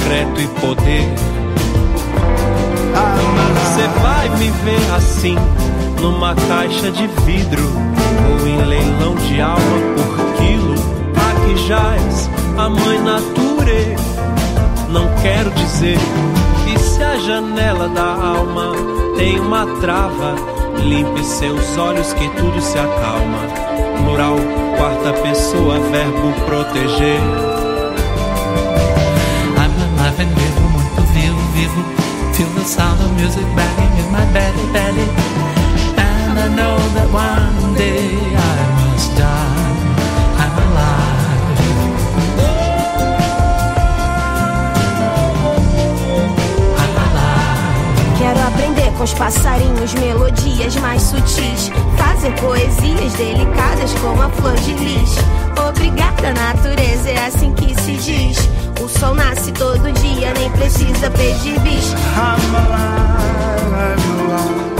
concreto e poder. Você vai me ver assim, numa caixa de vidro ou em leilão de alma por quilo. Aqui jaz a mãe nature. Não quero dizer que se a janela da alma tem uma trava, limpe seus olhos que tudo se acalma. Moral, quarta pessoa, verbo proteger. Alive and vivo, muito vivo, vivo. Feel the sound of music banging in my belly, belly. And I know that one day I must die. I'm alive. I'm alive. Quero aprender com os passarinhos melodias mais sutis. Fazer poesias delicadas como a flor de lis. Obrigada, natureza, é assim que se diz. O sol nasce todo dia, nem precisa pedir bis. I'm alive, I'm alive.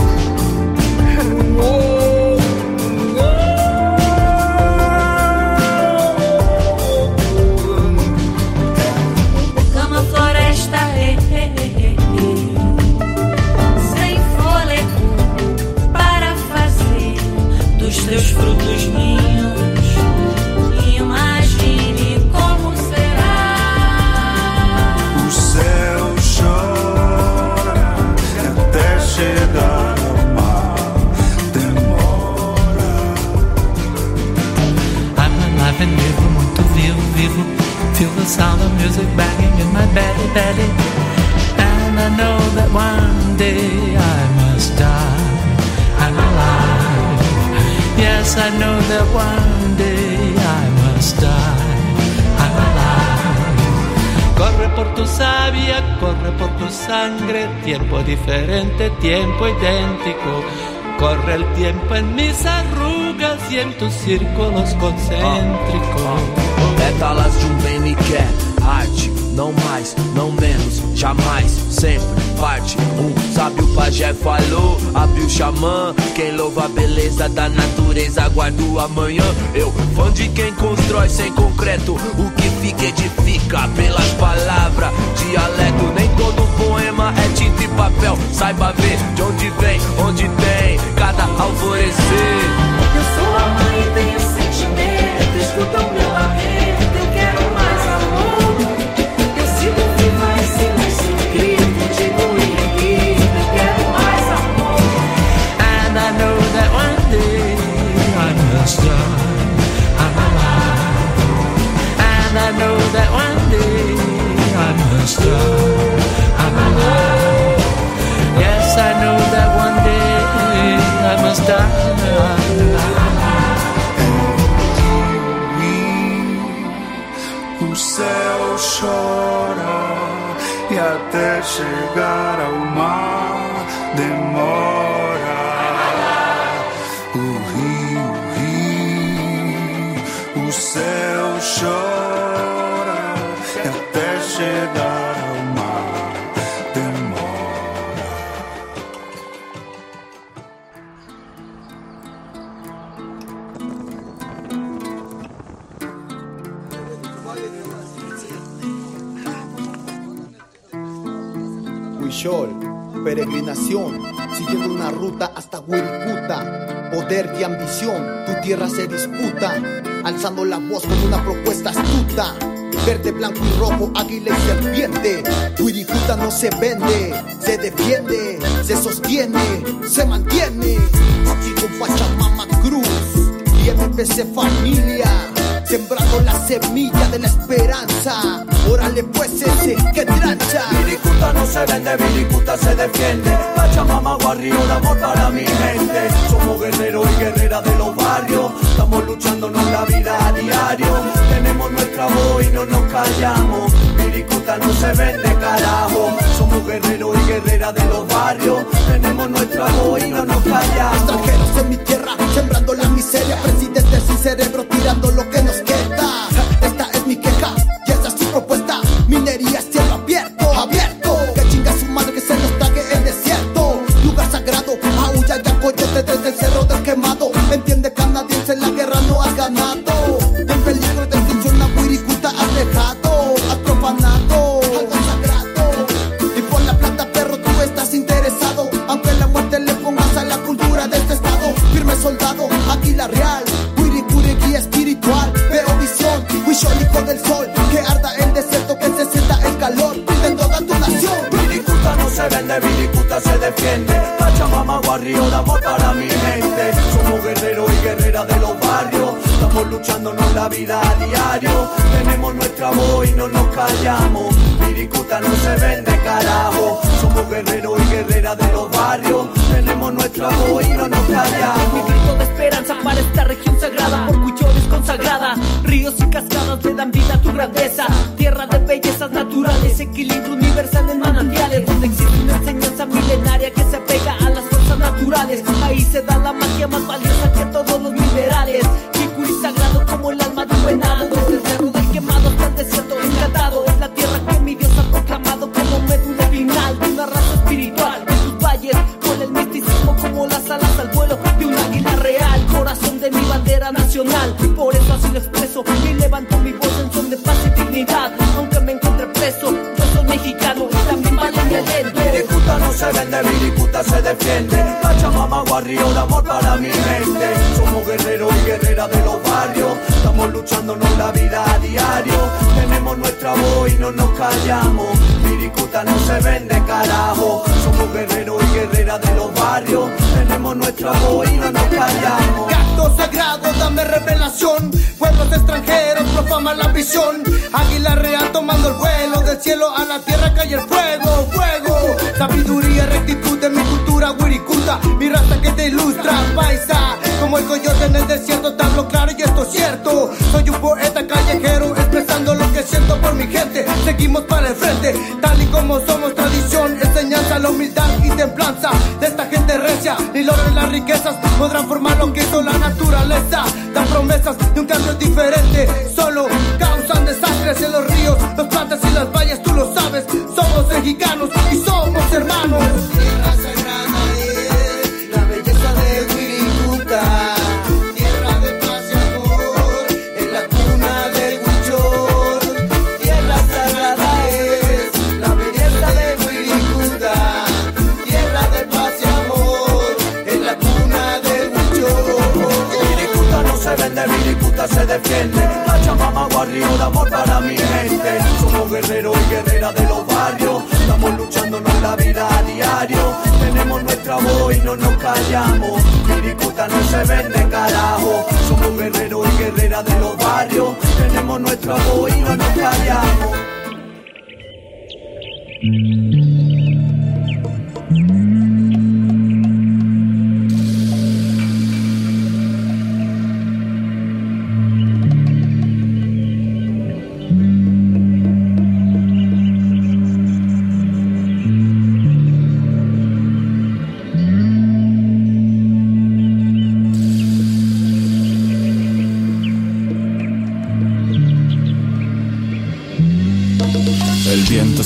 Cama, floresta, eh, sangre, tiempo diferente, tiempo idéntico. Corre el tiempo en mis arrugas y en tus círculos concéntricos. Pétalas de um bem me quer, arte, não mais, não menos, jamais, sempre parte. Um sábio pajé falou, abriu o xamã. Quem louva a beleza da natureza, aguarda o amanhã. Eu, fã de quem constrói sem concreto, o que fica edifica pelas palavras. Dialeto, nem todo poema é tinta e papel. Saiba ver de onde vem, onde tem cada alvorecer. Eu sou a mãe e tenho sentimento. Escuta o meu lamento. Poder y ambición, tu tierra se disputa, alzando la voz con una propuesta astuta. Verde, blanco y rojo, águila y serpiente. Wirikuta no se vende, se defiende, se sostiene, se mantiene. Aquí con Pachamama Cruz y MPC Familia. Sembrando la semilla de la esperanza. Órale pues ese que trancha. Viricuta no se vende, Viricuta se defiende. Pachamama Guarrio, un amor para mi gente. Guerreros y guerreras de los barrios. Estamos luchándonos la vida a diario. Tenemos nuestra voz y no nos callamos. Viricuta no se vende, carajo. Somos guerreros y guerreras de los barrios. Tenemos nuestra voz y no nos callamos. Extranjeros en mi tierra, sembrando la miseria. Presidentes sin cerebro, tirando lo que la vida a diario. Tenemos nuestra voz y no nos callamos. Viricuta no se vende, carajo. Somos guerreros y guerreras de los barrios. Tenemos nuestra voz y no nos callamos. Mi grito de esperanza para esta región sagrada, orgullo consagrada. Ríos y cascadas le dan vida a tu grandeza. Tierra de bellezas naturales, equilibrio universal en manantiales, donde existe una enseñanza milenaria que se apega a las fuerzas naturales. Ahí se da la magia más valiosa que todos los minerales. Kikuri sagrado como el alma de un venado. Desde el cerro del quemado hasta el desierto encantado. Es la tierra que mi Dios ha proclamado como médula final de una raza espiritual. En sus valles, con el misticismo como las alas al vuelo de un águila real. Corazón de mi bandera nacional. Por eso así lo expreso y levanto mi voz en son de paz y dignidad. Se vende, Viricuta se defiende. Pachamama, guarrio de amor para mi mente. Somos guerreros y guerreras de los barrios. Estamos luchándonos la vida a diario. Tenemos nuestra voz y no nos callamos. Viricuta no se vende, carajo. Somos guerreros y guerreras de los barrios. Tenemos nuestra voz y no nos callamos. Canto sagrado, dame revelación. Pueblos extranjeros profaman la visión. Águila real tomando el vuelo. Del cielo a la tierra cae el fuego. Sabiduría, rectitud de mi cultura, Wirikuta. Mi raza que te ilustra, paisa. Como el coyote en el desierto, te hablo claro y esto es cierto. Soy un poeta callejero expresando lo que siento por mi gente. Seguimos para el frente, tal y como somos tradición. Enseñanza, la humildad y templanza de esta gente recia. Ni logran las riquezas podrán formar lo que hizo la naturaleza. Dan promesas de un cambio diferente. Viricuta no se vende, carajo. Somos guerreros y guerreras de los barrios. Tenemos nuestra voz y no nos callamos.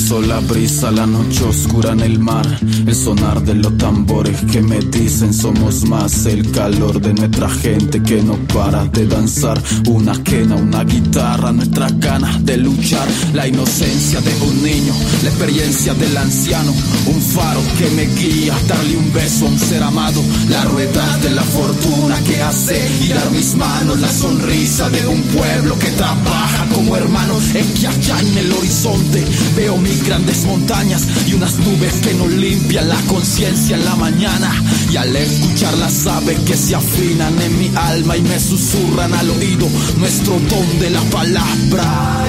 Viento sola brisa, la noche oscura en el mar, el sonar de los tambores que me dicen somos más, el calor de nuestra gente que no para de danzar, una quena, una guitarra, nuestra ganas de luchar, la inocencia de un niño, la experiencia del anciano, un faro que me guía, darle un beso a un ser amado, la rueda de la fortuna que hace girar mis manos, la sonrisa de un pueblo que trabaja como hermano, es que allá en el horizonte veo mis grandes montañas y unas nubes que nos limpian la conciencia en la mañana. Y al escuchar las aves que se afinan en mi alma y me susurran al oído nuestro don de la palabra.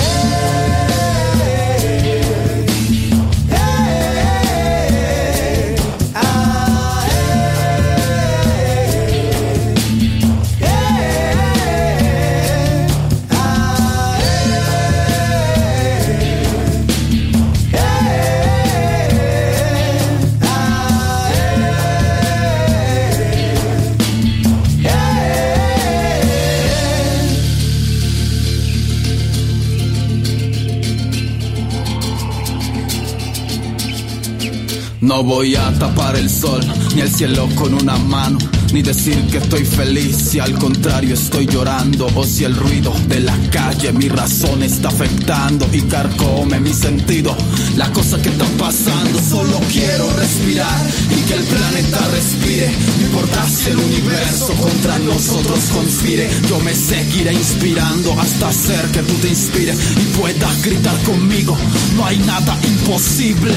No voy a tapar el sol ni el cielo con una mano, ni decir que estoy feliz si al contrario estoy llorando, o si el ruido de la calle mi razón está afectando y carcome mi sentido. La cosa que está pasando, solo quiero respirar y que el planeta respire. No importa si el universo contra nosotros conspire, yo me seguiré inspirando hasta hacer que tú te inspires y puedas gritar conmigo. No hay nada imposible.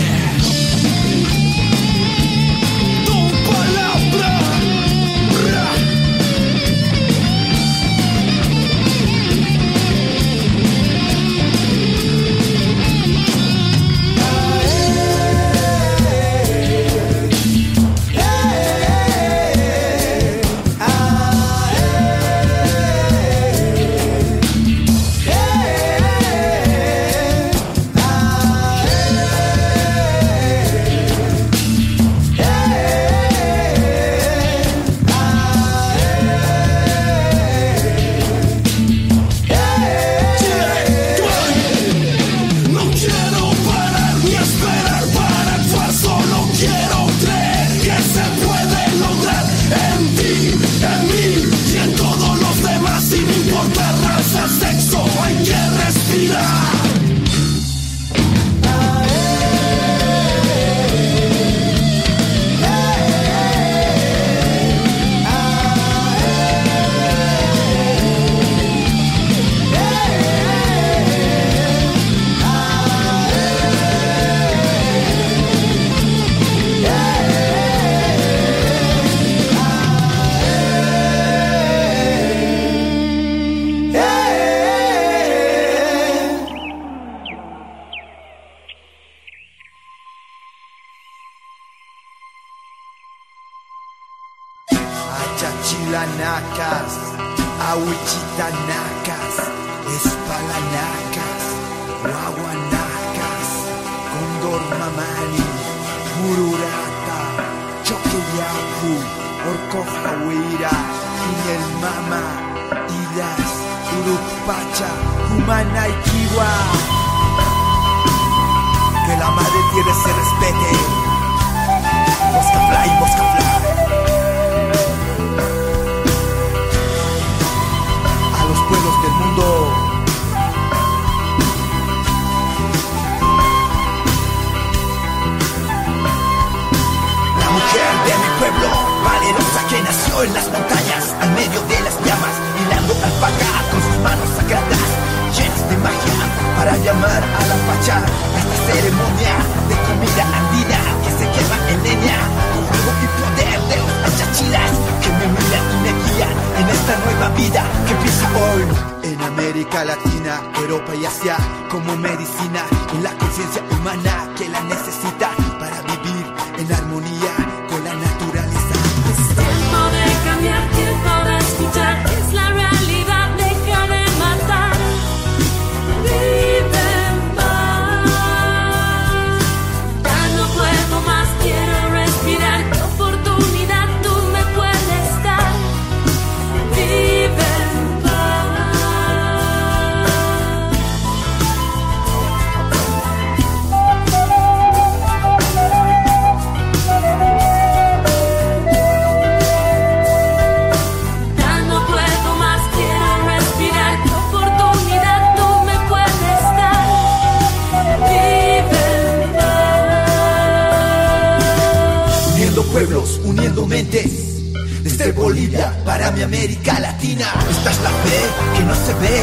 Desde Bolivia para mi América Latina. Esta es la fe que no se ve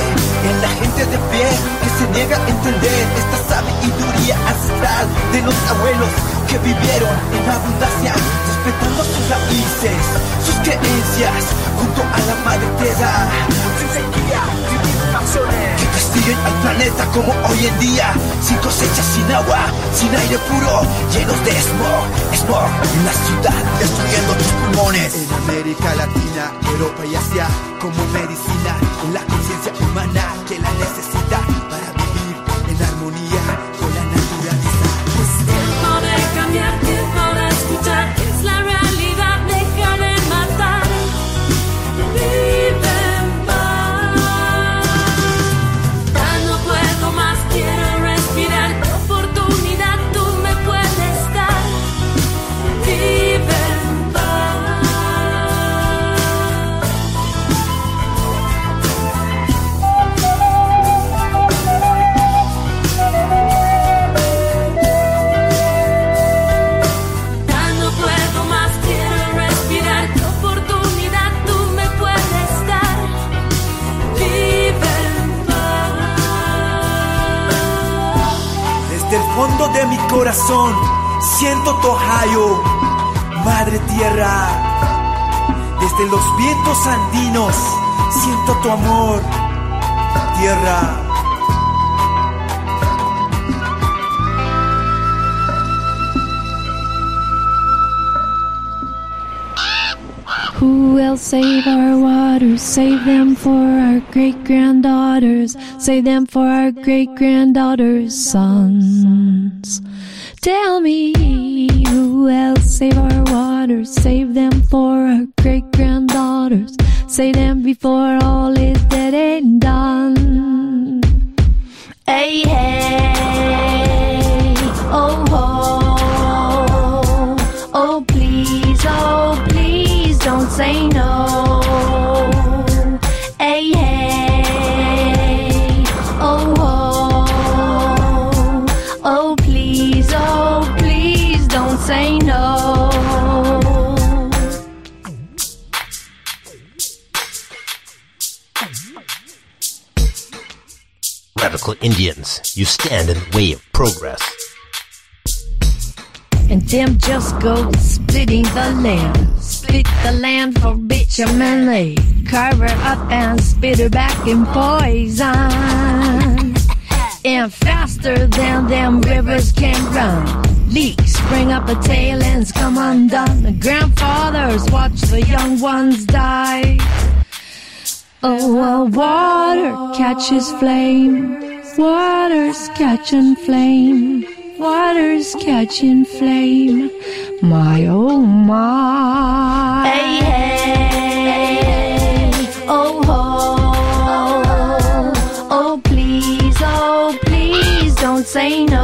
en la gente de pie que se niega a entender esta sabiduría ancestral de los abuelos que vivieron en abundancia, respetando sus raíces, sus creencias, junto a la madre tierra. Sin sequía, sin inundaciones, que castiguen al planeta como hoy en día, sin cosecha, sin agua, sin aire puro, llenos de smog, smog. En la ciudad, destruyendo tus pulmones. En América Latina, Europa y Asia, como medicina, en la conciencia humana que la corazón siento tu Ohio, madre tierra. Desde los vientos andinos siento tu amor, tierra. Who will save our waters? Save them for our great granddaughters. Save them for our great granddaughters' sons. Tell me who else save our waters? Save them for our great granddaughters. Save them before all is dead and done. Hey, hey, oh, oh, Radical Indians, you stand in the way of progress. And them just go splitting the land. Split the land for bitumen. Carve her up and spit her back in poison. And faster than them rivers can run. leaks bring up the tail ends come undone. The grandfathers watch the young ones die. Oh, well, water catches flame. Water's catching flame. Water's catching flame. My oh my. Hey, hey, oh, ho. Oh, oh please, oh, please don't say no.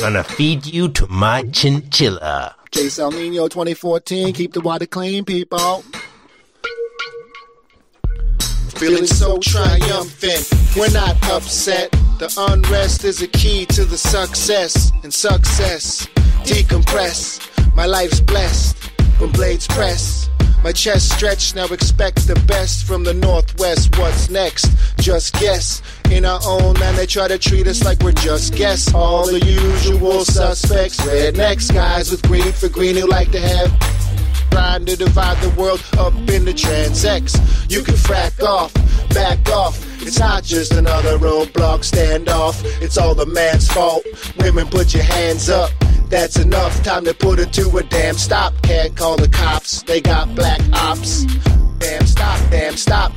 Gonna feed you to my chinchilla. Chase El Nino 2014, keep the water clean, people. Feeling so triumphant, we're not upset. The unrest is a key to the success, and success decompress. My life's blessed when blades press. My chest stretched, now expect the best from the northwest. What's next? Just guess. In our own land, they try to treat us like we're just guests. All the usual suspects, rednecks, guys with green for green who like to have trying to divide the world up into transects. You can frack off, back off. It's not just another roadblock standoff. It's all the man's fault. Women, put your hands up. That's enough. Time to put it to a damn stop. Can't call the cops. They got black ops. Damn stop, damn stop.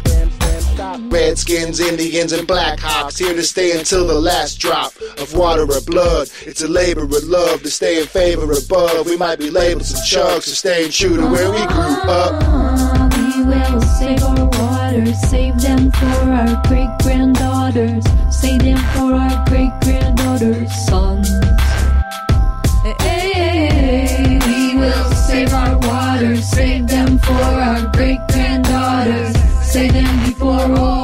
Redskins, Indians, and Black Hawks here to stay until the last drop of water or blood. It's a labor of love to stay in favor above. We might be labeled some chugs for staying true to where we grew up. We will save our waters, save them for our great granddaughters, save them for our great granddaughters' save them for our great granddaughters, save them before all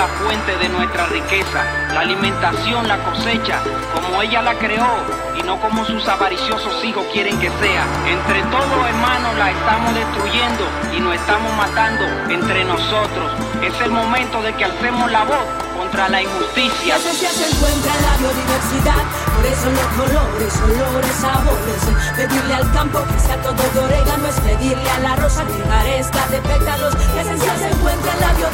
la fuente de nuestra riqueza, la alimentación, la cosecha, como ella la creó y no como sus avariciosos hijos quieren que sea. Entre todos, hermanos, la estamos destruyendo y nos estamos matando entre nosotros. Es el momento de que alcemos la voz contra la injusticia. La esencia se encuentra en la biodiversidad, por eso los colores, olores, sabores. Pedirle al campo que sea todo de orégano es pedirle a la rosa que carezca de pétalos. La esencia se encuentra en la biodiversidad,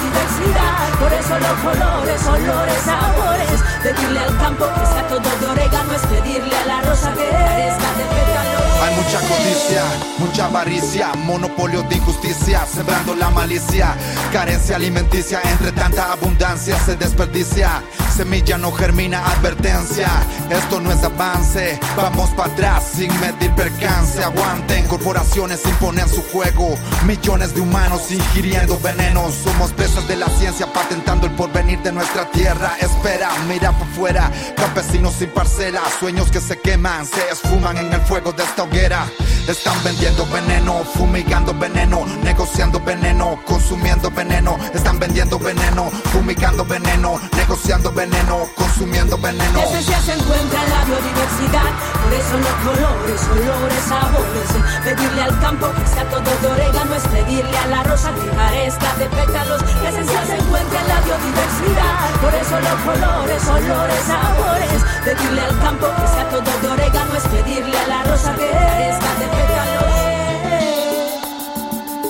por eso los colores, olores, sabores. Pedirle al campo que sea todo de orégano es pedirle a la rosa que carezca de pétalos. Hay mucha codicia, mucha avaricia, monopolio de injusticia, sembrando la malicia, carencia alimenticia, entre tanta abundancia se desperdicia, semilla no germina, advertencia, esto no es avance, vamos para atrás sin medir percance, aguanten, corporaciones imponen su juego, millones de humanos ingiriendo venenos, somos presas de la ciencia patentando el porvenir de nuestra tierra, espera, mira para afuera, campesinos sin parcela, sueños que se queman, se esfuman en el fuego de esta get out. Están vendiendo veneno, fumigando veneno, negociando veneno, consumiendo veneno. Están vendiendo veneno, fumigando veneno, negociando veneno, consumiendo veneno. Esencia se encuentra en la biodiversidad, por eso los colores, olores, sabores. Pedirle al campo que sea todo de orégano es pedirle a la rosa que carezca de pétalos. Esencia se encuentra en la biodiversidad, por eso los colores, olores, sabores. Pedirle al campo que sea todo de orégano es pedirle a la rosa que pétalos.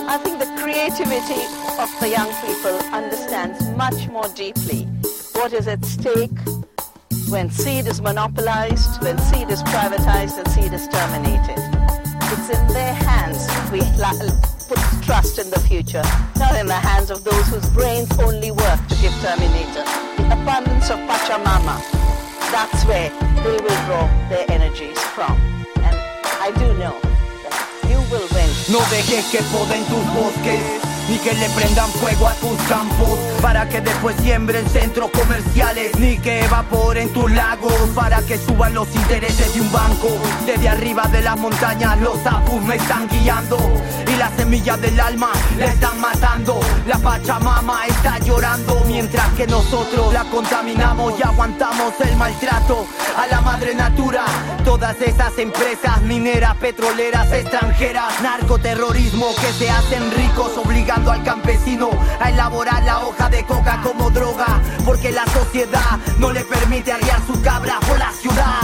I think the creativity of the young people understands much more deeply what is at stake when seed is monopolized, when seed is privatized, and seed is terminated. It's in their hands we put trust in the future, not in the hands of those whose brains only work to give terminator. The abundance of Pachamama, that's where they will draw their energies from. And I do know No dejes que poden tus bosques ni que le prendan fuego a tus campos para que después siembren centros comerciales, ni que evaporen tus lagos para que suban los intereses de un banco. Desde arriba de las montañas los apus me están guiando y las semillas del alma la están matando. La Pachamama está llorando mientras que nosotros la contaminamos y aguantamos el maltrato a la madre natura. Todas esas empresas mineras, petroleras, extranjeras, narcoterrorismo que se hacen ricos al campesino a elaborar la hoja de coca como droga, porque la sociedad no le permite arriar su cabra por la ciudad.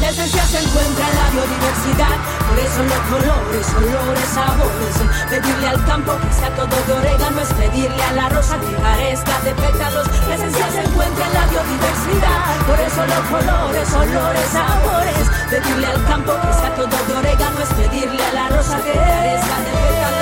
La esencia se encuentra en la biodiversidad, por eso los colores, olores, sabores. Pedirle al campo que sea todo de orégano es pedirle a la rosa que carezca de pétalos. La esencia se encuentra en la biodiversidad, por eso los colores, olores, sabores. Pedirle al campo que sea todo de orégano es pedirle a la rosa que carezca de pétalos.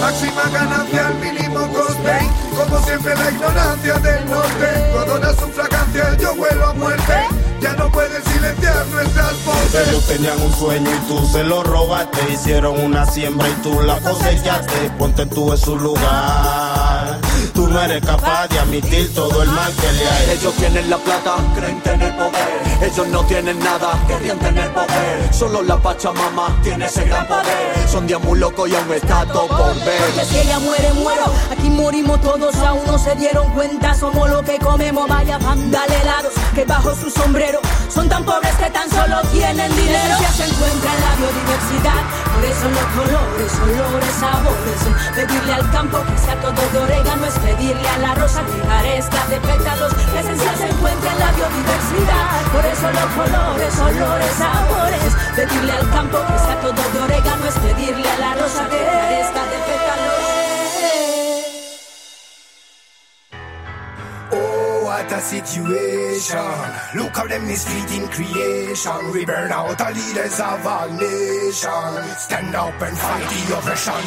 Máxima ganancia al mínimo coste. Como siempre la ignorancia del norte. Todo su fragancia, yo huelo a muerte Ya no pueden silenciar nuestras voces Ellos tenían un sueño y tú se lo robaste Hicieron una siembra y tú la cosechaste Ponte tú en su lugar Tú no eres capaz de admitir todo el mal que le hay Ellos tienen la plata, creen tener poder. Ellos no tienen nada, querían tener poder. Solo la Pachamama tiene ese gran poder. Son días muy locos y aún está todo por ver. Porque si ella muere, muero. Aquí morimos todos, aún no se dieron cuenta. Somos lo que comemos, vaya helados que bajo su sombrero son tan pobres que tan solo tienen dinero. La se encuentra en la biodiversidad, por eso los colores, olores, sabores. Pedirle al campo que sea todo de orégano es pedirle a la rosa que carezca de pétalos. La esencia se encuentra en la biodiversidad, por eso los colores, olores, sabores. Pedirle al campo que sea todo de orégano es pedirle a la rosa que carezca de pétalos. What a situation. Look how them misleading creation. We burn out the leaders of all nations. Stand up and fight the oppression.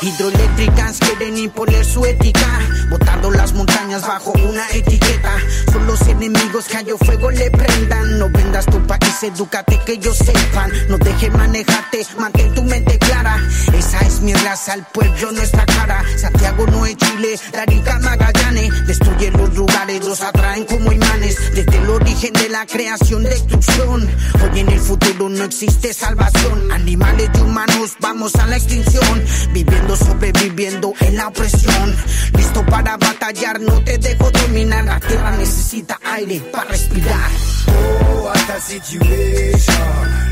Hidroeléctricas quieren imponer su ética, botando las montañas bajo una etiqueta. Son los enemigos que a fuego le prendan. No vendas tu país, edúcate que ellos sepan. No deje manejarte, mantén tu mente clara. Esa es mi raza, el pueblo nuestra cara. Santiago no es Chile, Arica Magallanes. Destruye los lugares, los atraen como imanes. Desde el origen de la creación, destrucción. Hoy en el futuro no existe salvación. Animales y humanos, vamos a la extinción. Viviendo, sobreviviendo en la opresión. Listo para batallar, no te dejo dominar. La tierra necesita aire para respirar. Oh, what a situation.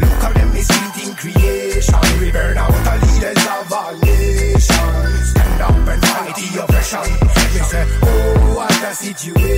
Look how them misleading creation. We burn out the leaders of all nations. Stand up and fight the oppression. We say, oh, what a situation.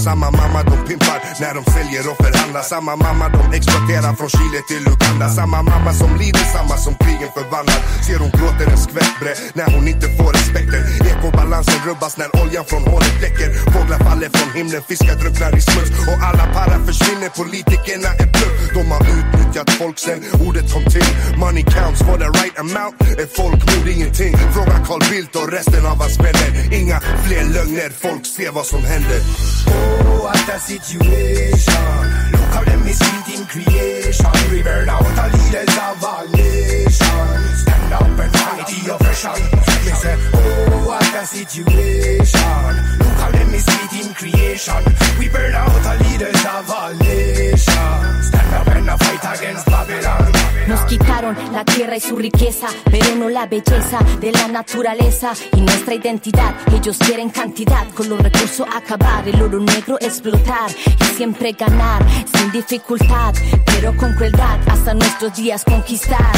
casa, mama don't pimp out. Now I'm feeling it up at förhandlar Samma mamma de exporterar från Chile till Uganda. Samma mamma som lider, samma som krigen förvandlar. Ser hon gråter en skvätt bre när hon inte får respekten. Ekobalansen rubbas när oljan från hålet läcker. Fåglar faller från himlen, fiskar drunknar i smuts. Och alla parar försvinner, politikerna är bluff. De har utnyttjat folk sen ordet kom till. Money counts for the right amount. Ett folkmord ingenting? Fråga Carl Bildt och resten av hans vänner. Inga fler lögner, folk ser vad som händer. Oh, what a situation. How them misleading creation. We burn out the leaders of all nations. Stand up and fight the oppression. We say, oh, what a situation. Look how them misleading creation. We burn out the leaders of all nations. Stand up and fight against Babylon. Nos quitaron la tierra y su riqueza, pero no la belleza de la naturaleza y nuestra identidad. Ellos quieren cantidad, con los recursos acabar, el oro negro explotar y siempre ganar sin dificultad, pero con crueldad hasta nuestros días conquistar.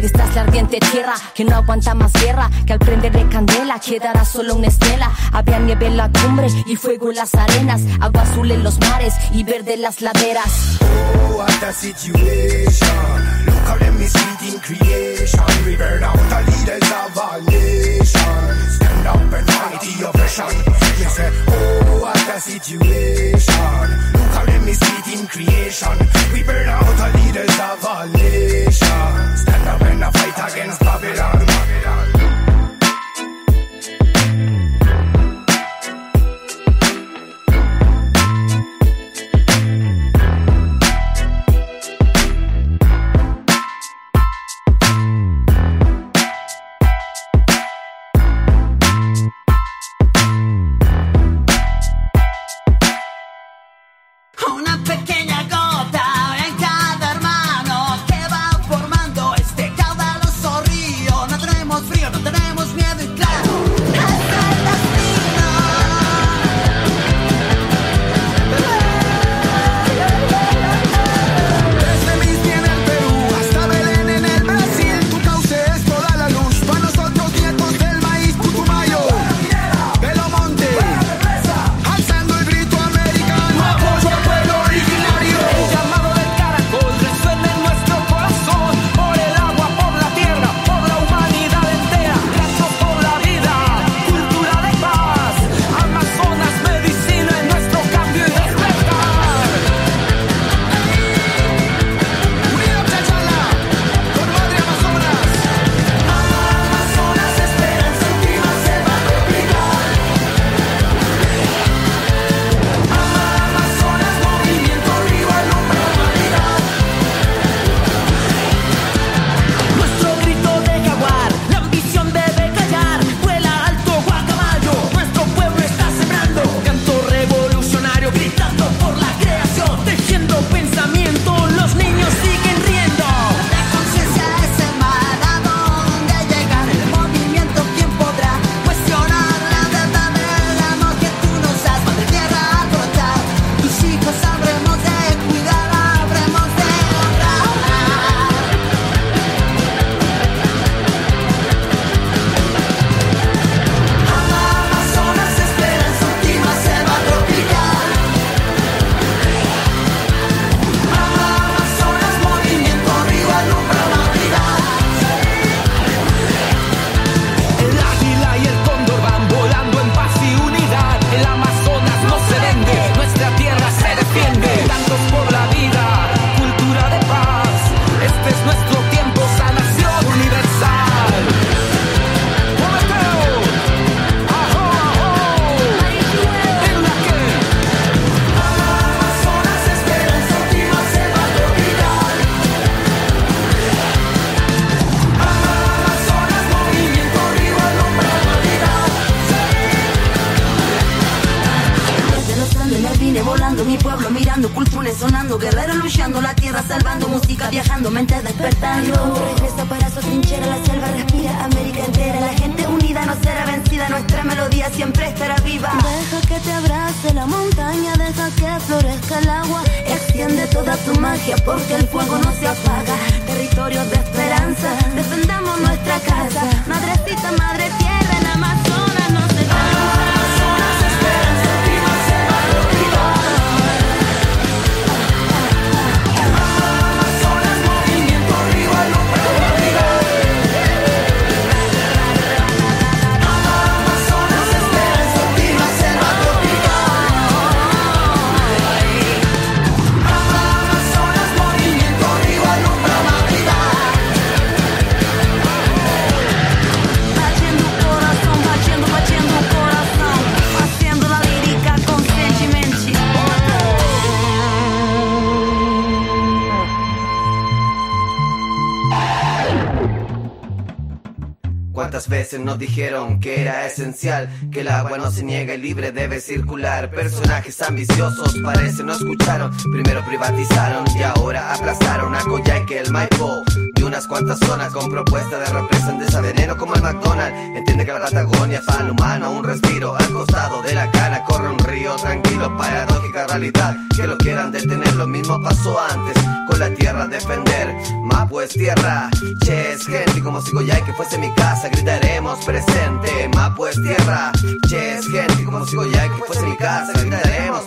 Esta es la ardiente tierra que no aguanta más guerra, que al prenderle candela quedará solo una estela. Había nieve en la cumbre y fuego en las arenas, agua azul en los mares y verde en las laderas. Oh, what a situation. How them misleading creation. We burn out the leaders of all nations. Stand up and fight the oppression. We say, oh, what a situation. Look how them misleading creation. We burn out the leaders of all nations. Stand up and fight against Babylon. Babylon. Veces nos dijeron que era esencial que el agua no se niega y libre debe circular? Personajes ambiciosos parece no escucharon. Primero privatizaron y ahora aplazaron a Coyhaique, el Maipo unas cuantas zonas con propuesta de represión de esa veneno como el McDonald's. Entiende que la Patagonia es el humano un respiro. Al costado de la cana corre un río tranquilo, paradójica realidad. Que lo quieran detener, lo mismo pasó antes con la tierra defender. Mapo es tierra, che gente, como si Coyhaique fuese mi casa, gritaremos presente. Mapo es tierra, che gente, como si Coyhaique fuese mi casa, gritaremos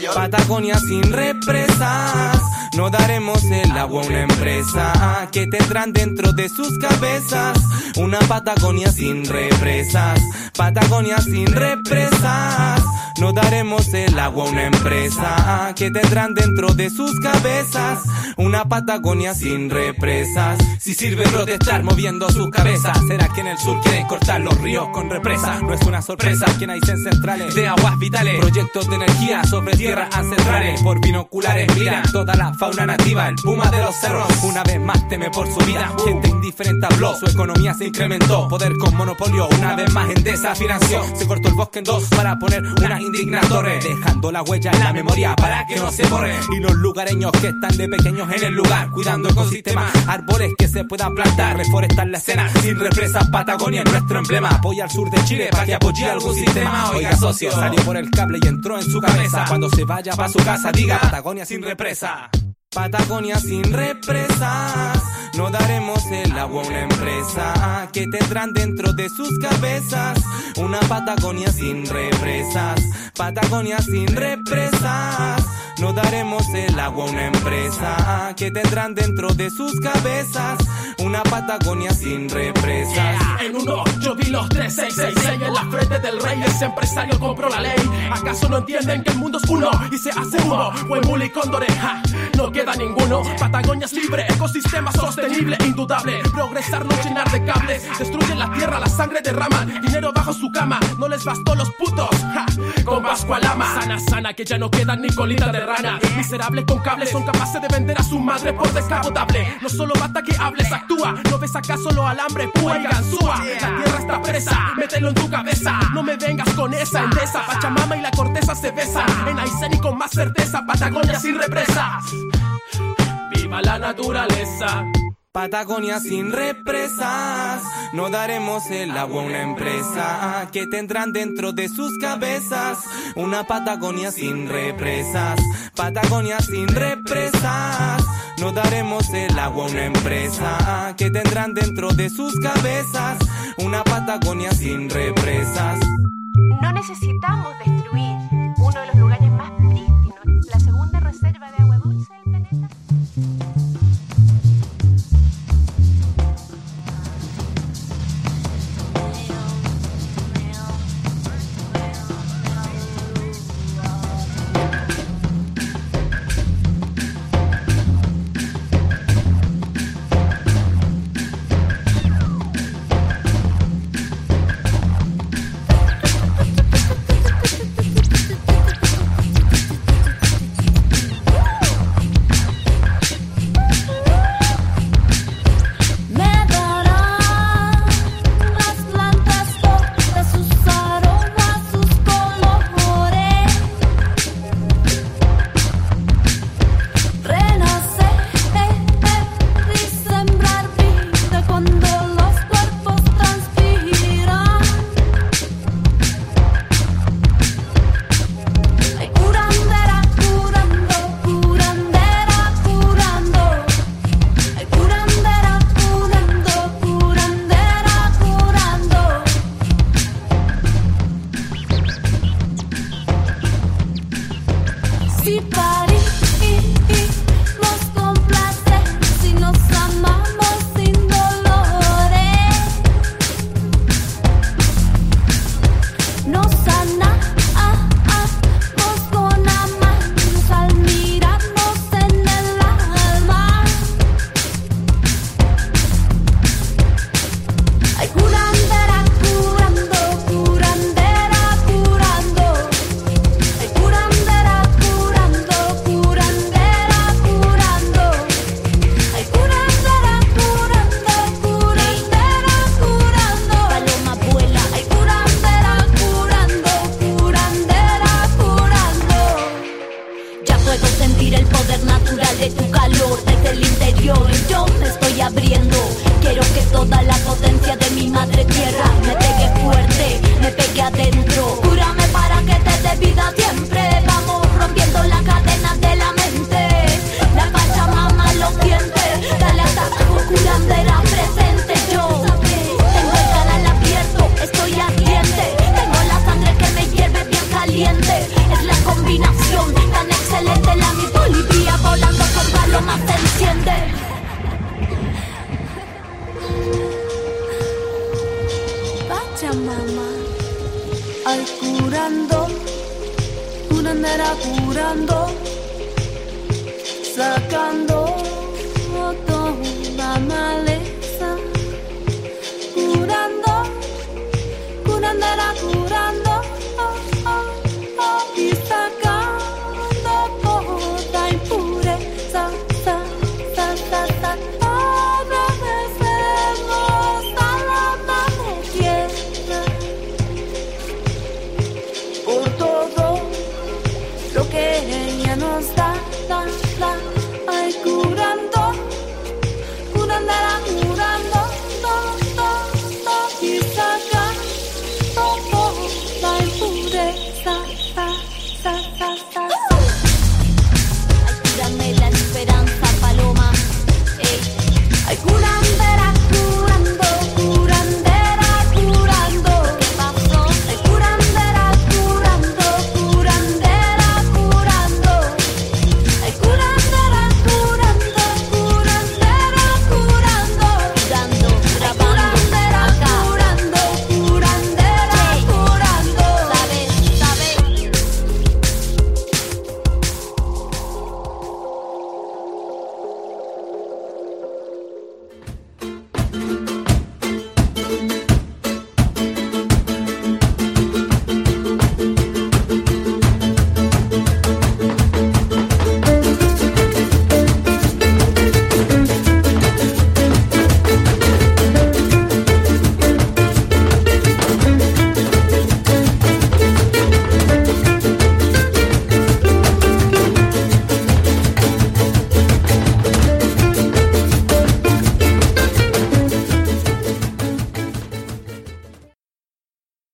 yo. Patagonia sin represas. No daremos el agua a una empresa que tendrán dentro de sus cabezas una Patagonia sin represas. Patagonia sin represas. No daremos el agua a una empresa que tendrán dentro de sus cabezas una Patagonia sin represas. Si sirve protestar moviendo sus cabezas, será que en el sur quieren cortar los ríos con represas. No es una sorpresa que hay en centrales de aguas vitales, proyectos de energía sobre tierras ancestrales. Por binoculares miran toda la fauna nativa, el puma de los cerros. Una vez más teme por su vida, gente indiferente habló, su economía se incrementó. Poder con monopolio, una vez más Endesa financió. Se cortó el bosque en dos para poner una indignadores, dejando la huella en la memoria para que no se borre. Y los lugareños que están de pequeños en el lugar, cuidando ecosistemas, árboles que se puedan plantar, reforestar la escena, sin represas, Patagonia es nuestro emblema. Apoya al sur de Chile para que apoye algún sistema. Oiga, socio, salió por el cable y entró en su cabeza. Cuando se vaya para su casa, diga Patagonia sin represa. Patagonia sin represas, no daremos el agua a una empresa que tendrán dentro de sus cabezas una Patagonia sin represas. Patagonia sin represas, no daremos el agua a una empresa que tendrán dentro de sus cabezas una Patagonia sin represas. En uno yo vi los 3666 en la frente del rey. Ese empresario compró la ley. ¿Acaso no entienden que el mundo es uno y se hace uno? Huemul y Cóndoreja, no queda ninguno. Patagonia es libre, ecosistema sostenible, indudable. Progresar, no llenar de cables. Destruyen la tierra, la sangre derraman. Dinero bajo su cama, no les bastó los putos. Con Vasco Alama. Sana, sana, que ya no quedan ni colita de rana. Miserables con cables son capaces de vender a su madre por descapotable. No solo basta que hables, actúa. ¿No ves acaso lo alambre, púa y ganzúa? La tierra está presa, mételo en tu cabeza. No me vengas con esa endesa. Pachamama y la corteza se besan. En Aysén y con más certeza, Patagonia sin represas. Viva la naturaleza. Patagonia sin represas, no daremos el agua a una empresa que tendrán dentro de sus cabezas. Una Patagonia sin represas. Patagonia sin represas, no daremos el agua a una empresa que tendrán dentro de sus cabezas. Una Patagonia sin represas. No necesitamos destruir